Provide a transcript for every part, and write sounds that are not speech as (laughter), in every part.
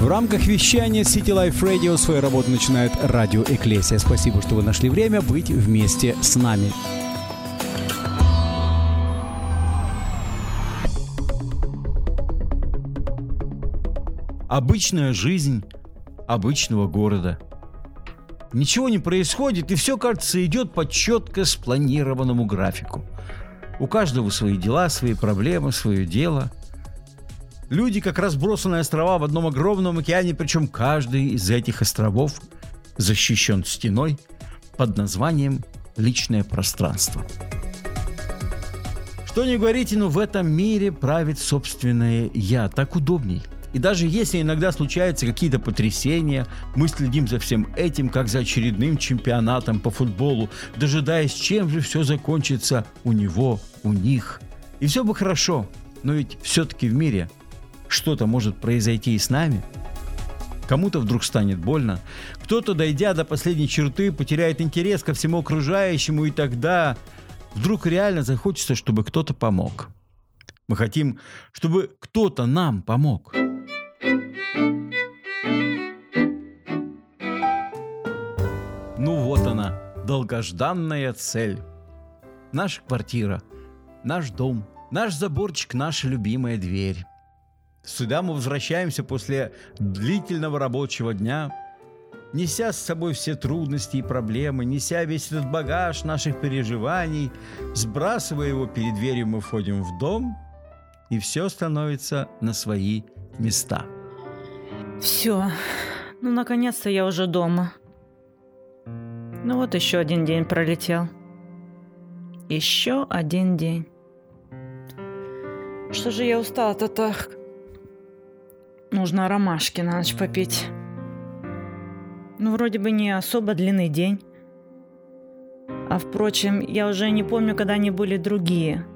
В рамках вещания City Life Radio свою работу начинает радио Эклесия. Спасибо, что вы нашли время быть вместе с нами. Обычная жизнь обычного города. Ничего не происходит, и все, кажется, идет по четко спланированному графику. У каждого свои дела, свои проблемы, свое дело. Люди, как разбросанные острова в одном огромном океане, причем каждый из этих островов защищен стеной под названием «личное пространство». Что не говорите, но в этом мире правит собственное «я». Так удобней – и даже если иногда случаются какие-то потрясения, мы следим за всем этим, как за очередным чемпионатом по футболу, дожидаясь, чем же все закончится у него, у них. И все бы хорошо, но ведь все-таки в мире что-то может произойти и с нами. Кому-то вдруг станет больно, кто-то, дойдя до последней черты, потеряет интерес ко всему окружающему, и тогда вдруг реально захочется, чтобы кто-то помог. Мы хотим, чтобы кто-то нам помог. Ну вот она, долгожданная цель. Наша квартира, наш дом, наш заборчик, наша любимая дверь. Сюда мы возвращаемся после длительного рабочего дня, неся с собой все трудности и проблемы, неся весь этот багаж наших переживаний, сбрасывая его перед дверью, мы входим в дом, и все становится на свои места. Все, ну наконец-то я уже дома. Ну вот еще один день пролетел. Еще один день. Что же я устала-то так? Нужно ромашки на ночь попить. Ну, вроде бы не особо длинный день. А впрочем, я уже не помню, когда они были другие.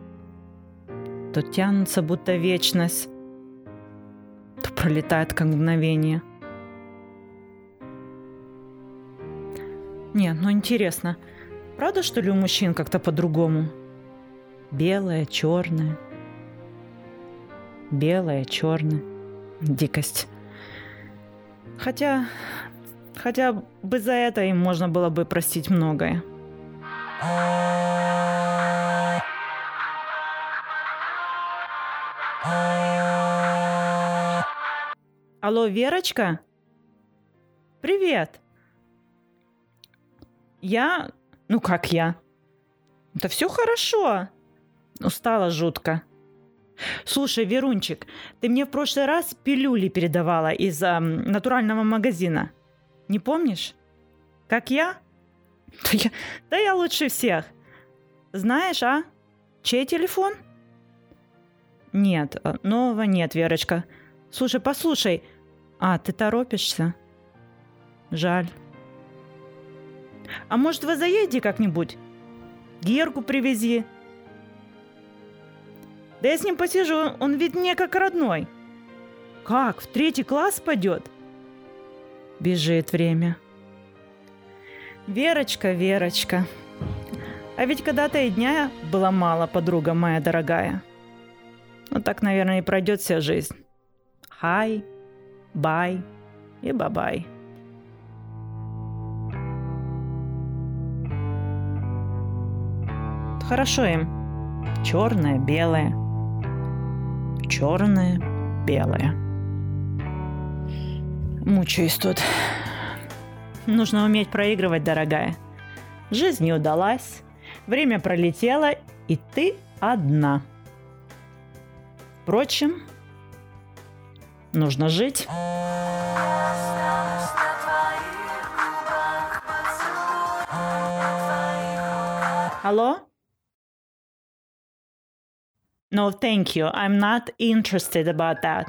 То тянутся, будто вечность, то пролетает, как мгновение. Нет, ну интересно, правда, что ли, у мужчин как-то по-другому? Белое, черное. Белое, черное. Дикость. Хотя, хотя бы за это им можно было бы простить многое. Алло, Верочка? Привет. Я... Ну как я? Да все хорошо. Устала жутко. Слушай, Верунчик, ты мне в прошлый раз пилюли передавала из э, натурального магазина. Не помнишь? Как я? (laughs) Да я, да я лучше всех. Знаешь, а? Чей телефон? Нет, э, нового нет, Верочка. Слушай, послушай. А, ты торопишься? Жаль. А может, вы заедете как-нибудь? Герку привези. Да я с ним посижу, он ведь мне как родной. Как, в третий класс пойдет? Бежит время. Верочка, Верочка. А ведь когда-то и дня было мало, подруга моя дорогая. Ну так, наверное, и пройдет вся жизнь. Хай, бай и бабай. Хорошо им. Черное, белое. Черное, белое. Мучаюсь тут. Нужно уметь проигрывать, дорогая. Жизнь не удалась, время пролетело, и ты одна. Впрочем, нужно жить. Алло? No, thank you. I'm not interested about that.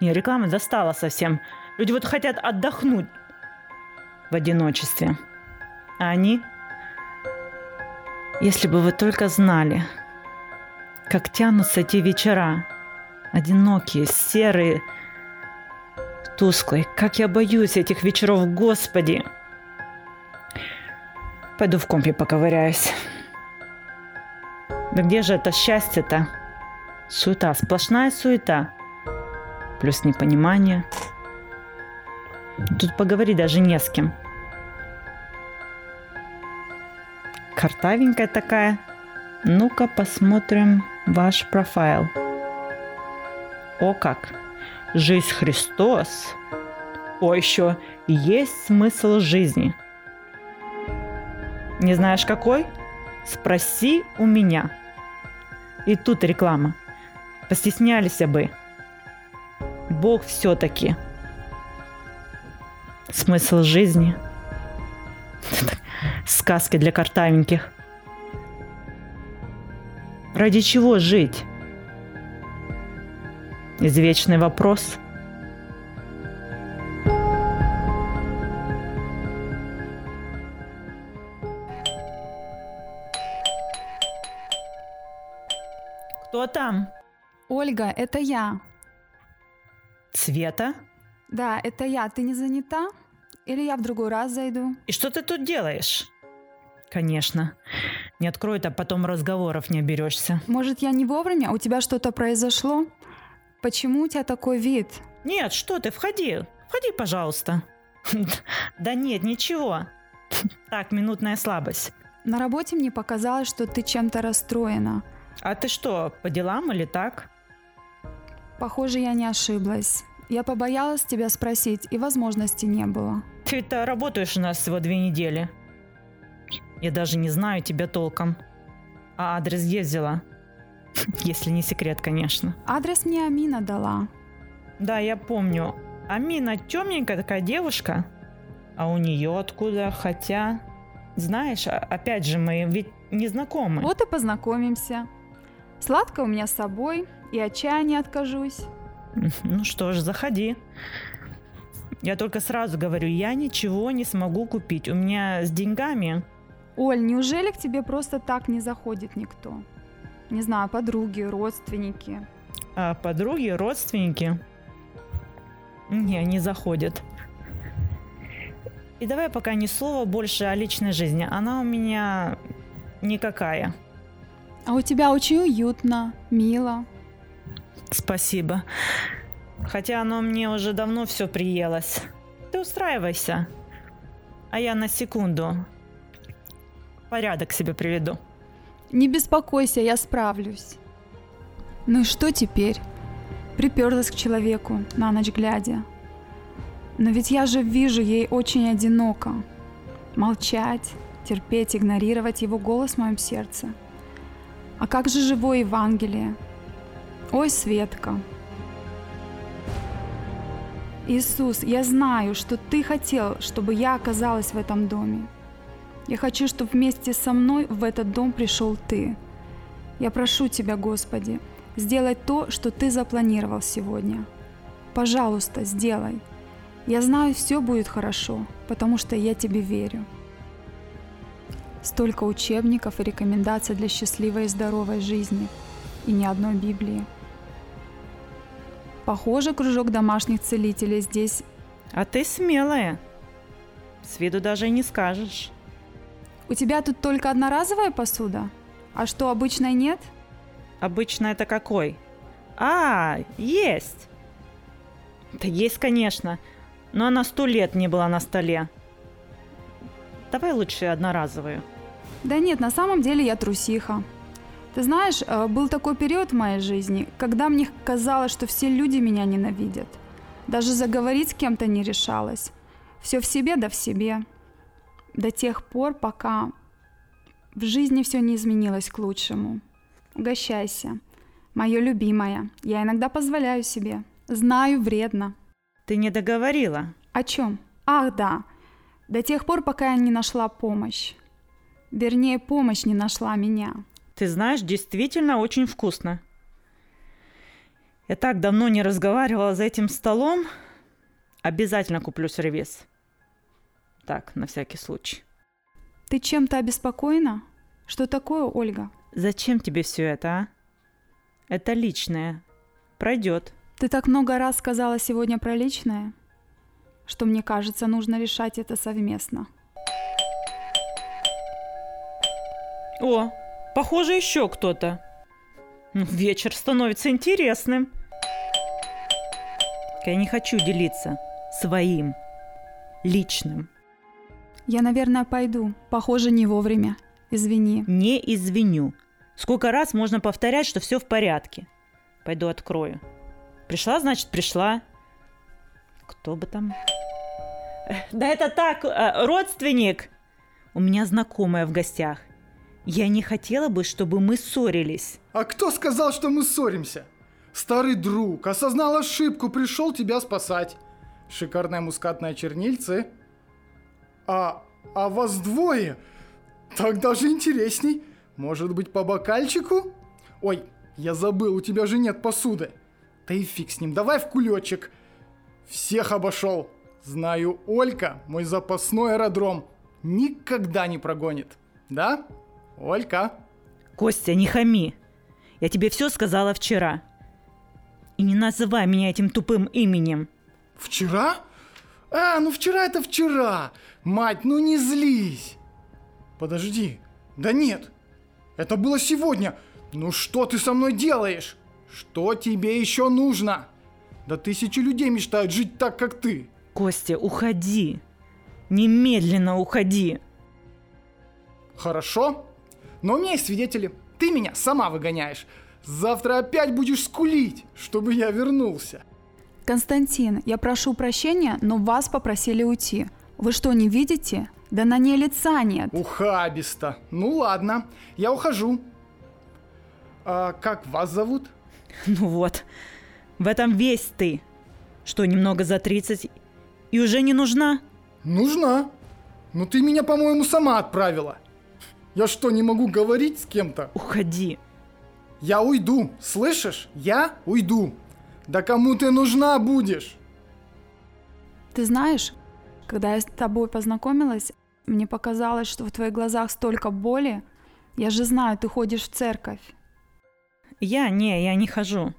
Не, реклама достала совсем. Люди вот хотят отдохнуть в одиночестве. А они... Если бы вы только знали, как тянутся эти вечера. Одинокие, серые, тусклые. Как я боюсь этих вечеров, Господи. Пойду в компе поковыряюсь. Да где же это счастье-то? Суета, сплошная суета. Плюс непонимание. Тут поговорить даже не с кем. Картавенькая такая. Ну-ка посмотрим ваш профайл. О как! Жизнь Христос. О, еще есть смысл жизни. Не знаешь какой? Спроси у меня. И тут реклама. Постеснялись бы. Бог все-таки. Смысл жизни. (laughs) Сказки для картавеньких. Ради чего жить? Извечный вопрос. Ольга, это я. Света? Да, это я. Ты не занята? Или я в другой раз зайду? И что ты тут делаешь? Конечно. Не откроет, а потом разговоров не оберешься. Может, я не вовремя? У тебя что-то произошло? Почему у тебя такой вид? Нет, что ты, входи. Входи, пожалуйста. (laughs) Да нет, ничего. Так, минутная слабость. На работе мне показалось, что ты чем-то расстроена. А ты что, по делам или так? Похоже, я не ошиблась. Я побоялась тебя спросить, и возможности не было. Ты-то работаешь у нас всего две недели. Я даже не знаю тебя толком. А адрес ездила. (laughs) Если не секрет, конечно. Адрес мне Амина дала. Да, я помню. Амина темненькая такая девушка. А у нее откуда? Хотя, знаешь, а- опять же, мы ведь не знакомы. Вот и познакомимся. Сладко у меня с собой, и от чая не откажусь. Ну что ж, заходи. Я только сразу говорю, я ничего не смогу купить. У меня с деньгами. Оль, неужели к тебе просто так не заходит никто? Не знаю, подруги, родственники. А подруги, родственники? Не, не заходят. И давай пока ни слова больше о личной жизни. Она у меня никакая. А у тебя очень уютно, мило. Спасибо. Хотя оно мне уже давно все приелось. Ты устраивайся. А я на секунду порядок себе приведу. Не беспокойся, я справлюсь. Ну и что теперь? Приперлась к человеку, на ночь глядя. Но ведь я же вижу ей очень одиноко. Молчать, терпеть, игнорировать его голос в моем сердце. А как же живое Евангелие? Ой, Светка. Иисус, я знаю, что Ты хотел, чтобы я оказалась в этом доме. Я хочу, чтобы вместе со мной в этот дом пришел Ты. Я прошу Тебя, Господи, сделай то, что Ты запланировал сегодня. Пожалуйста, сделай. Я знаю, все будет хорошо, потому что я Тебе верю. Столько учебников и рекомендаций для счастливой и здоровой жизни, и ни одной Библии. Похоже, кружок домашних целителей здесь А ты смелая. С виду даже и не скажешь. У тебя тут только одноразовая посуда? А что, обычной нет? Обычно это какой? А, есть. Да есть, конечно. Но она сто лет не была на столе. Давай лучше одноразовую. Да нет, на самом деле я трусиха. Ты знаешь, э, был такой период в моей жизни, когда мне казалось, что все люди меня ненавидят. Даже заговорить с кем-то не решалась. Все в себе да в себе. До тех пор, пока в жизни все не изменилось к лучшему. Угощайся. Мое любимое. Я иногда позволяю себе. Знаю, вредно. Ты не договорила. О чем? Ах, да. До тех пор, пока я не нашла помощь. Вернее, помощь не нашла меня. Ты знаешь, действительно очень вкусно. Я так давно не разговаривала за этим столом. Обязательно куплю сервис. Так, на всякий случай. Ты чем-то обеспокоена? Что такое, Ольга? Зачем тебе все это, а? Это личное. Пройдет. Ты так много раз сказала сегодня про личное, что мне кажется, нужно решать это совместно. О, похоже, еще кто-то. Вечер становится интересным. Я не хочу делиться своим. личным. Я, наверное, пойду. Похоже, не вовремя. Извини. Не извиню. Сколько раз можно повторять, что все в порядке? Пойду открою. Пришла, значит, пришла. Кто бы там? Э, Да это так, э, родственник. У меня знакомая в гостях. Я не хотела бы, чтобы мы ссорились. А кто сказал, что мы ссоримся? Старый друг осознал ошибку, пришел тебя спасать. Шикарная мускатная чернильцы. А, а вас двое? Так даже интересней. Может быть, по бокальчику? Ой, я забыл, у тебя же нет посуды. Да и фиг с ним, давай в кулечек. Всех обошел. Знаю, Олька, мой запасной аэродром, никогда не прогонит. Да? Олька? Костя, не хами. Я тебе все сказала вчера. И не называй меня этим тупым именем. Вчера? А, ну вчера это вчера. Мать, ну не злись. Подожди. Да нет. Это было сегодня. Ну что ты со мной делаешь? Что тебе еще нужно? Да тысячи людей мечтают жить так, как ты. Костя, уходи. Немедленно уходи. Хорошо. Но у меня есть свидетели. Ты меня сама выгоняешь. Завтра опять будешь скулить, чтобы я вернулся. Константин, я прошу прощения, но вас попросили уйти. Вы что, не видите? Да на ней лица нет. Ухабисто. Ну ладно, я ухожу. А как вас зовут? (laughs) Ну вот, в этом весь ты. Что, немного за 30 и уже не нужна? Нужна. Ну ты меня, по-моему, сама отправила. Я что, не могу говорить с кем-то? Уходи. Я уйду, слышишь? Я уйду. Да кому ты нужна будешь? Ты знаешь, когда я с тобой познакомилась, мне показалось, что в твоих глазах столько боли. Я же знаю, ты ходишь в церковь. Я не, я не хожу.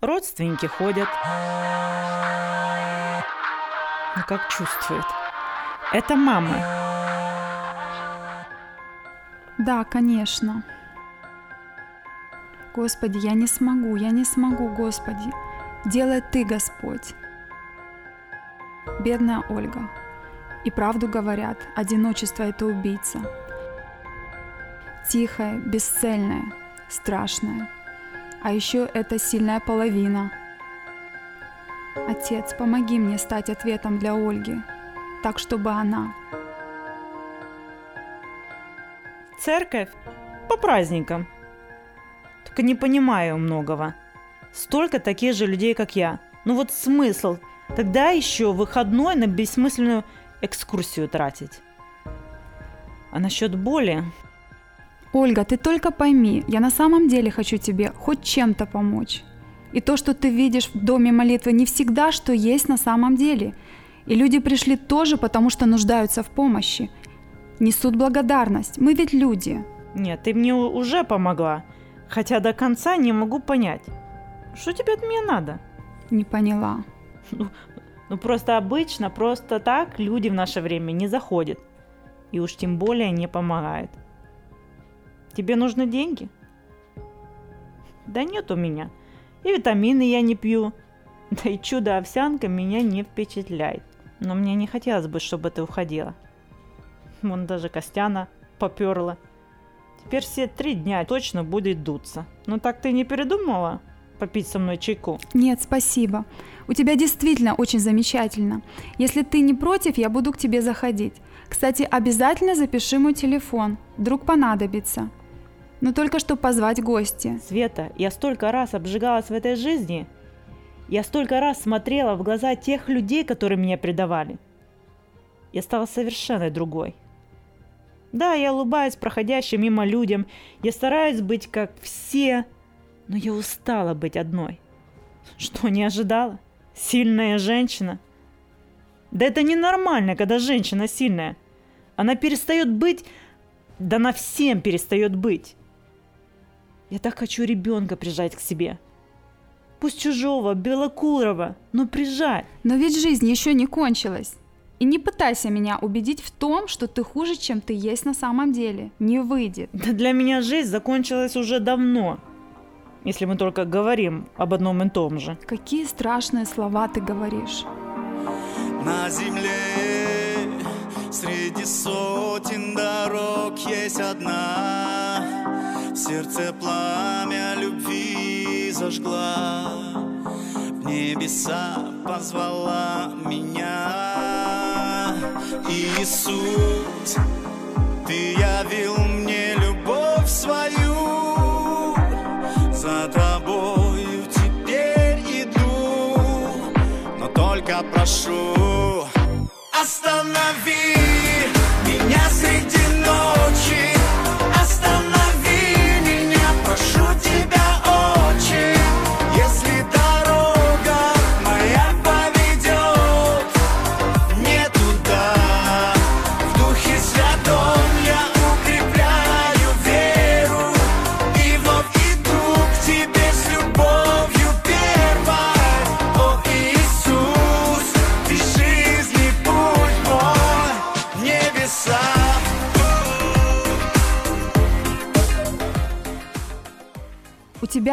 Родственники ходят. Ну как чувствует. Это мама. Да, конечно. Господи, я не смогу, я не смогу, Господи. Делай Ты, Господь. Бедная Ольга. И правду говорят, одиночество – это убийца. Тихая, бесцельная, страшная. А еще это сильная половина. Отец, помоги мне стать ответом для Ольги, так чтобы она Церковь по праздникам. Только не понимаю многого. Столько таких же людей, как я. Ну вот смысл. Тогда еще выходной на бессмысленную экскурсию тратить. А насчет боли... Ольга, ты только пойми, я на самом деле хочу тебе хоть чем-то помочь. И то, что ты видишь в доме молитвы, не всегда, что есть на самом деле. И люди пришли тоже, потому что нуждаются в помощи. Несут благодарность. Мы ведь люди. Нет, ты мне уже помогла. Хотя до конца не могу понять. Что тебе от меня надо? Не поняла. Ну просто обычно, просто так люди в наше время не заходят. И уж тем более не помогает. Тебе нужны деньги? Да нет у меня. И витамины я не пью. Да и чудо-овсянка меня не впечатляет. Но мне не хотелось бы, чтобы ты уходила. Вон даже Костяна поперла. Теперь все три дня точно будет дуться. Ну так ты не передумала попить со мной чайку? Нет, спасибо. У тебя действительно очень замечательно. Если ты не против, я буду к тебе заходить. Кстати, обязательно запиши мой телефон. Вдруг понадобится. Но только что позвать гостя. Света, я столько раз обжигалась в этой жизни. Я столько раз смотрела в глаза тех людей, которые меня предавали. Я стала совершенно другой. Да, я улыбаюсь проходящим мимо людям. Я стараюсь быть как все. Но я устала быть одной. Что, не ожидала? Сильная женщина? Да это ненормально, когда женщина сильная. Она перестает быть... Да она всем перестает быть. Я так хочу ребенка прижать к себе. Пусть чужого, белокурого, но прижать. Но ведь жизнь еще не кончилась. И не пытайся меня убедить в том, что ты хуже, чем ты есть на самом деле. Не выйдет. Да для меня жизнь закончилась уже давно. Если мы только говорим об одном и том же. Какие страшные слова ты говоришь. на земле Среди сотен дорог есть одна В сердце пламя любви зажгла В небеса позвала меня Иисус, Ты явил мне любовь свою. За тобою теперь иду Но только прошу Останови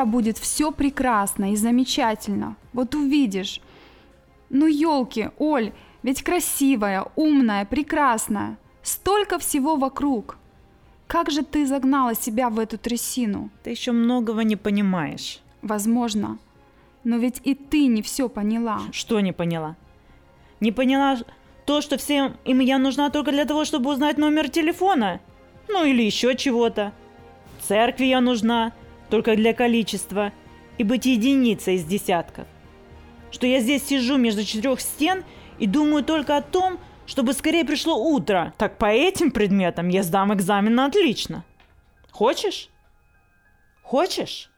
тебя будет все прекрасно и замечательно. Вот увидишь. Ну, елки, Оль, ведь красивая, умная, прекрасная. Столько всего вокруг. Как же ты загнала себя в эту трясину? Ты еще многого не понимаешь. Возможно. Но ведь и ты не все поняла. Что не поняла? Не поняла то, что всем им я нужна только для того, чтобы узнать номер телефона? Ну или еще чего-то. Церкви я нужна только для количества и быть единицей из десятков. Что я здесь сижу между четырех стен и думаю только о том, чтобы скорее пришло утро. Так по этим предметам я сдам экзамен на отлично. Хочешь? Хочешь?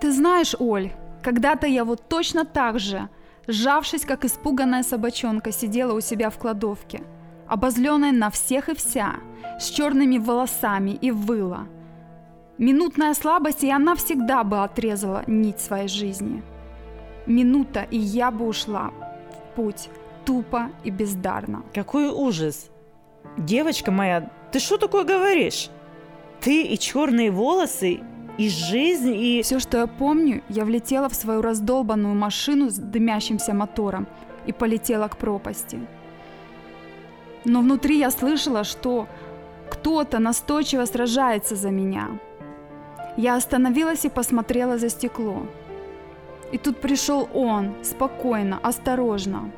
Ты знаешь, Оль, когда-то я вот точно так же, сжавшись, как испуганная собачонка, сидела у себя в кладовке, обозленная на всех и вся, с черными волосами и выла. Минутная слабость, и она всегда бы отрезала нить своей жизни. Минута, и я бы ушла в путь, тупо и бездарно. Какой ужас. Девочка моя, ты что такое говоришь? Ты и черные волосы, и жизнь, и... Все, что я помню, я влетела в свою раздолбанную машину с дымящимся мотором и полетела к пропасти. Но внутри я слышала, что кто-то настойчиво сражается за меня. Я остановилась и посмотрела за стекло. И тут пришел он, спокойно, осторожно.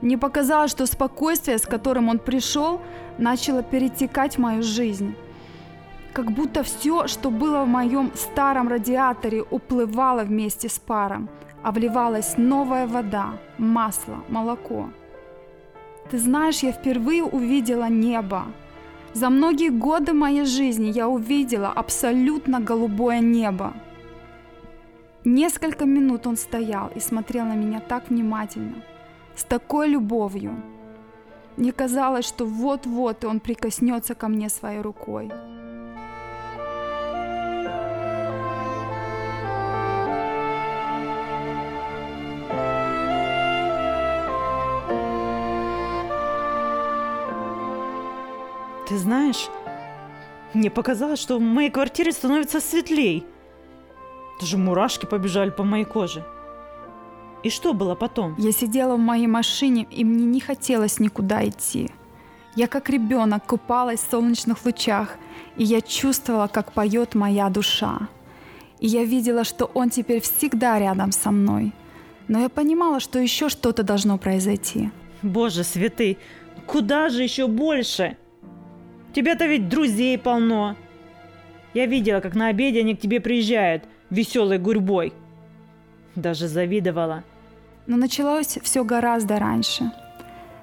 Мне показалось, что спокойствие, с которым он пришел, начало перетекать в мою жизнь. Как будто все, что было в моем старом радиаторе, уплывало вместе с паром, а вливалась новая вода, масло, молоко. Ты знаешь, я впервые увидела небо. За многие годы моей жизни я увидела абсолютно голубое небо. Несколько минут он стоял и смотрел на меня так внимательно, с такой любовью. Мне казалось, что вот-вот он прикоснется ко мне своей рукой. Ты знаешь, мне показалось, что в моей квартире становится светлей. Даже мурашки побежали по моей коже. И что было потом? Я сидела в моей машине, и мне не хотелось никуда идти. Я как ребенок купалась в солнечных лучах, и я чувствовала, как поет моя душа. И я видела, что он теперь всегда рядом со мной. Но я понимала, что еще что-то должно произойти. Боже святый, куда же еще больше? Тебя-то ведь друзей полно. Я видела, как на обеде они к тебе приезжают веселой гурьбой. Даже завидовала. Но началось все гораздо раньше.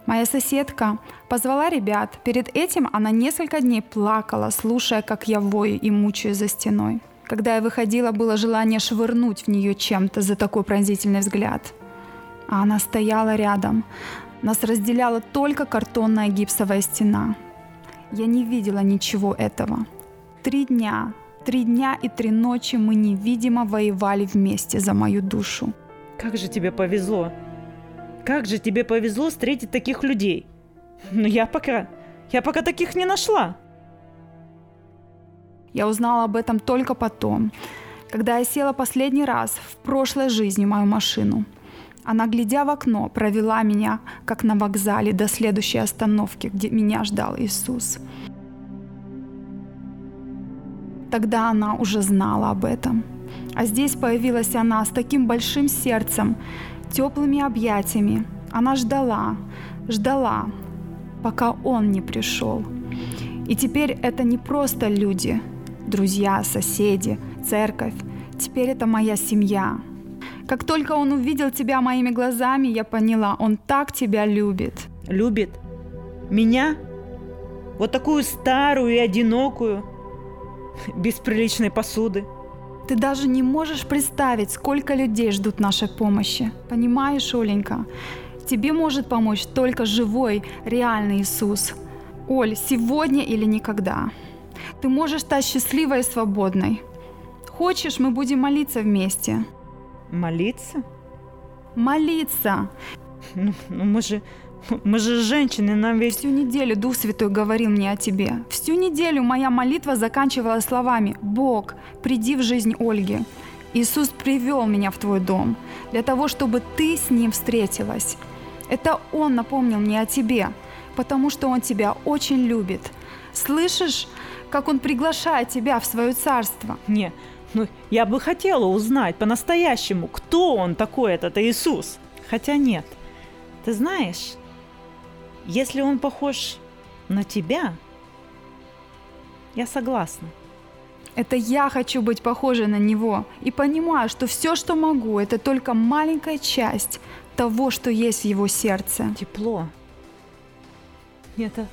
Моя соседка позвала ребят. Перед этим она несколько дней плакала, слушая, как я вою и мучаю за стеной. Когда я выходила, было желание швырнуть в нее чем-то за такой пронзительный взгляд. А она стояла рядом. Нас разделяла только картонная гипсовая стена. Я не видела ничего этого. Три дня, три дня и три ночи мы невидимо воевали вместе за мою душу. Как же тебе повезло. Как же тебе повезло встретить таких людей. Но я пока... Я пока таких не нашла. Я узнала об этом только потом, когда я села последний раз в прошлой жизни мою машину. Она, глядя в окно, провела меня, как на вокзале, до следующей остановки, где меня ждал Иисус. Тогда она уже знала об этом. А здесь появилась она с таким большим сердцем, теплыми объятиями. Она ждала, ждала, пока он не пришел. И теперь это не просто люди, друзья, соседи, церковь. Теперь это моя семья. Как только он увидел тебя моими глазами, я поняла, он так тебя любит. Любит? Меня? Вот такую старую и одинокую, без приличной посуды. Ты даже не можешь представить, сколько людей ждут нашей помощи. Понимаешь, Оленька? Тебе может помочь только живой, реальный Иисус. Оль, сегодня или никогда. Ты можешь стать счастливой и свободной. Хочешь, мы будем молиться вместе? Молиться? Молиться. Ну, ну мы же мы же женщины, нам ведь... Всю неделю Дух Святой говорил мне о тебе. Всю неделю моя молитва заканчивалась словами «Бог, приди в жизнь Ольги». Иисус привел меня в твой дом для того, чтобы ты с ним встретилась. Это Он напомнил мне о тебе, потому что Он тебя очень любит. Слышишь, как Он приглашает тебя в свое царство? Не, ну я бы хотела узнать по-настоящему, кто Он такой, этот Иисус. Хотя нет, ты знаешь, если он похож на тебя, я согласна. Это я хочу быть похожей на него и понимаю, что все, что могу, это только маленькая часть того, что есть в его сердце. Тепло. Это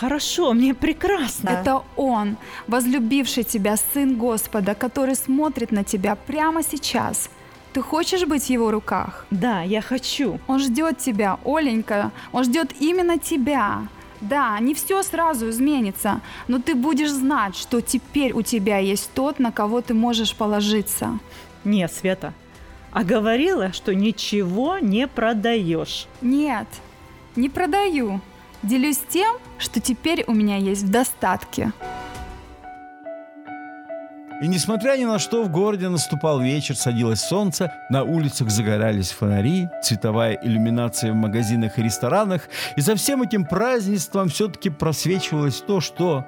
хорошо, мне прекрасно. Это он, возлюбивший тебя, Сын Господа, который смотрит на тебя прямо сейчас – ты хочешь быть в его руках? Да, я хочу. Он ждет тебя, Оленька. Он ждет именно тебя. Да, не все сразу изменится, но ты будешь знать, что теперь у тебя есть тот, на кого ты можешь положиться. Нет, Света, а говорила, что ничего не продаешь. Нет, не продаю. Делюсь тем, что теперь у меня есть в достатке. И несмотря ни на что, в городе наступал вечер, садилось солнце, на улицах загорались фонари, цветовая иллюминация в магазинах и ресторанах, и за всем этим празднеством все-таки просвечивалось то, что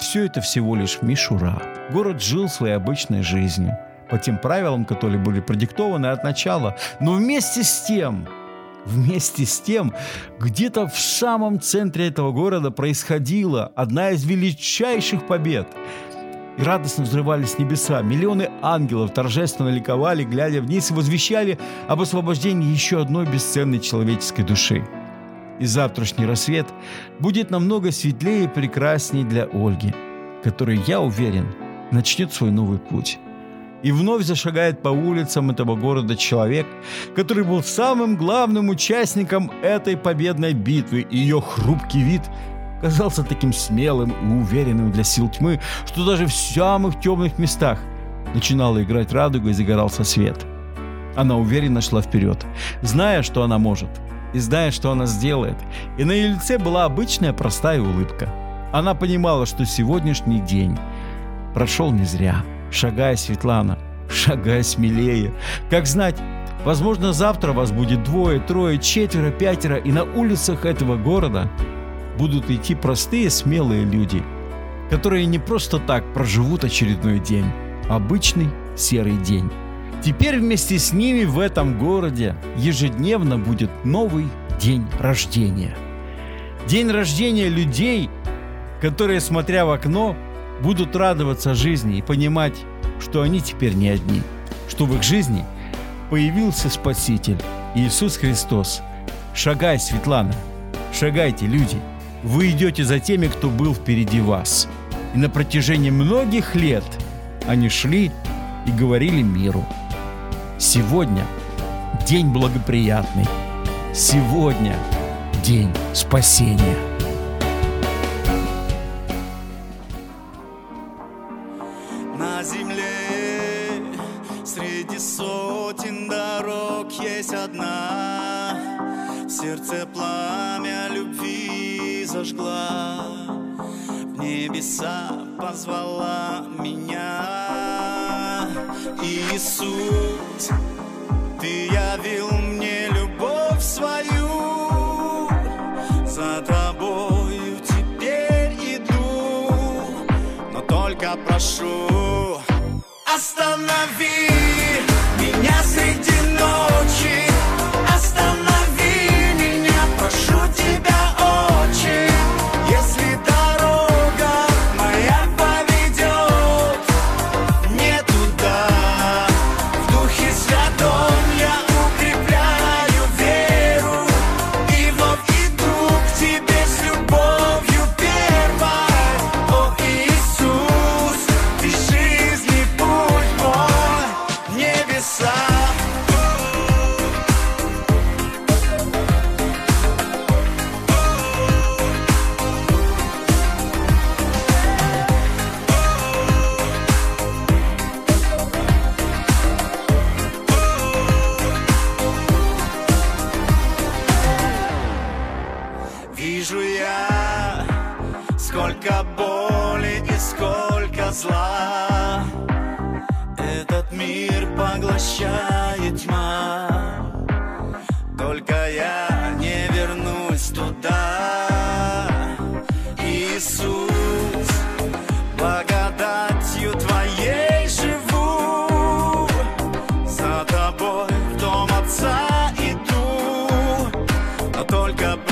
все это всего лишь мишура. Город жил своей обычной жизнью, по тем правилам, которые были продиктованы от начала. Но вместе с тем, вместе с тем, где-то в самом центре этого города происходила одна из величайших побед – и радостно взрывались небеса. Миллионы ангелов торжественно ликовали, глядя вниз и возвещали об освобождении еще одной бесценной человеческой души. И завтрашний рассвет будет намного светлее и прекраснее для Ольги, которая, я уверен, начнет свой новый путь. И вновь зашагает по улицам этого города человек, который был самым главным участником этой победной битвы, и ее хрупкий вид казался таким смелым и уверенным для сил тьмы, что даже в самых темных местах начинала играть радуга и загорался свет. Она уверенно шла вперед, зная, что она может, и зная, что она сделает. И на ее лице была обычная простая улыбка. Она понимала, что сегодняшний день прошел не зря. Шагая, Светлана, шагая смелее. Как знать, возможно, завтра вас будет двое, трое, четверо, пятеро, и на улицах этого города будут идти простые смелые люди, которые не просто так проживут очередной день, обычный серый день. Теперь вместе с ними в этом городе ежедневно будет новый день рождения. День рождения людей, которые, смотря в окно, будут радоваться жизни и понимать, что они теперь не одни, что в их жизни появился Спаситель Иисус Христос. Шагай, Светлана, шагайте, люди – вы идете за теми, кто был впереди вас. И на протяжении многих лет они шли и говорили миру. Сегодня день благоприятный. Сегодня день спасения. ног есть одна. В сердце пламя любви зажгла. В небеса позвала меня. Иисус, ты явил мне любовь свою. За тобою теперь иду. Но только прошу Останови.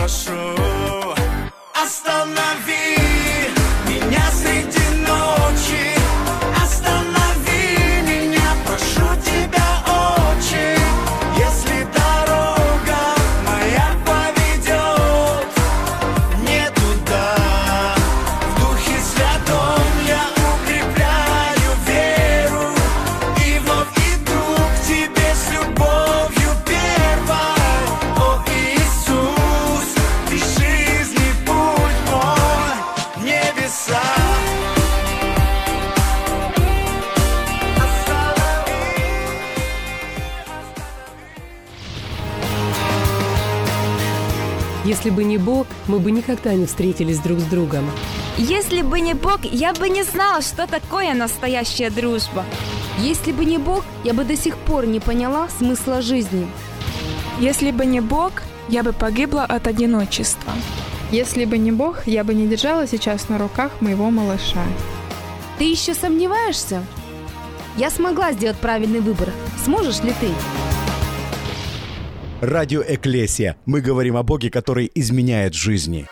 Только Если бы не Бог, мы бы никогда не встретились друг с другом. Если бы не Бог, я бы не знала, что такое настоящая дружба. Если бы не Бог, я бы до сих пор не поняла смысла жизни. Если бы не Бог, я бы погибла от одиночества. Если бы не Бог, я бы не держала сейчас на руках моего малыша. Ты еще сомневаешься? Я смогла сделать правильный выбор. Сможешь ли ты? Радио Эклесия. Мы говорим о Боге, который изменяет жизни.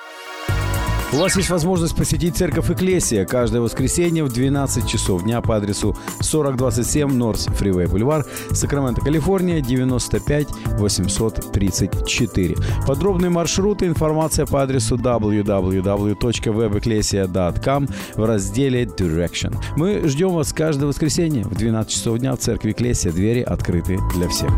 У вас есть возможность посетить церковь Экклесия каждое воскресенье в 12 часов дня по адресу 4027 Норс Фривей Бульвар, Сакраменто, Калифорния, 95 834. Подробные маршруты, информация по адресу www.webecclesia.com в разделе Direction. Мы ждем вас каждое воскресенье в 12 часов дня в церкви Экклесия. Двери открыты для всех.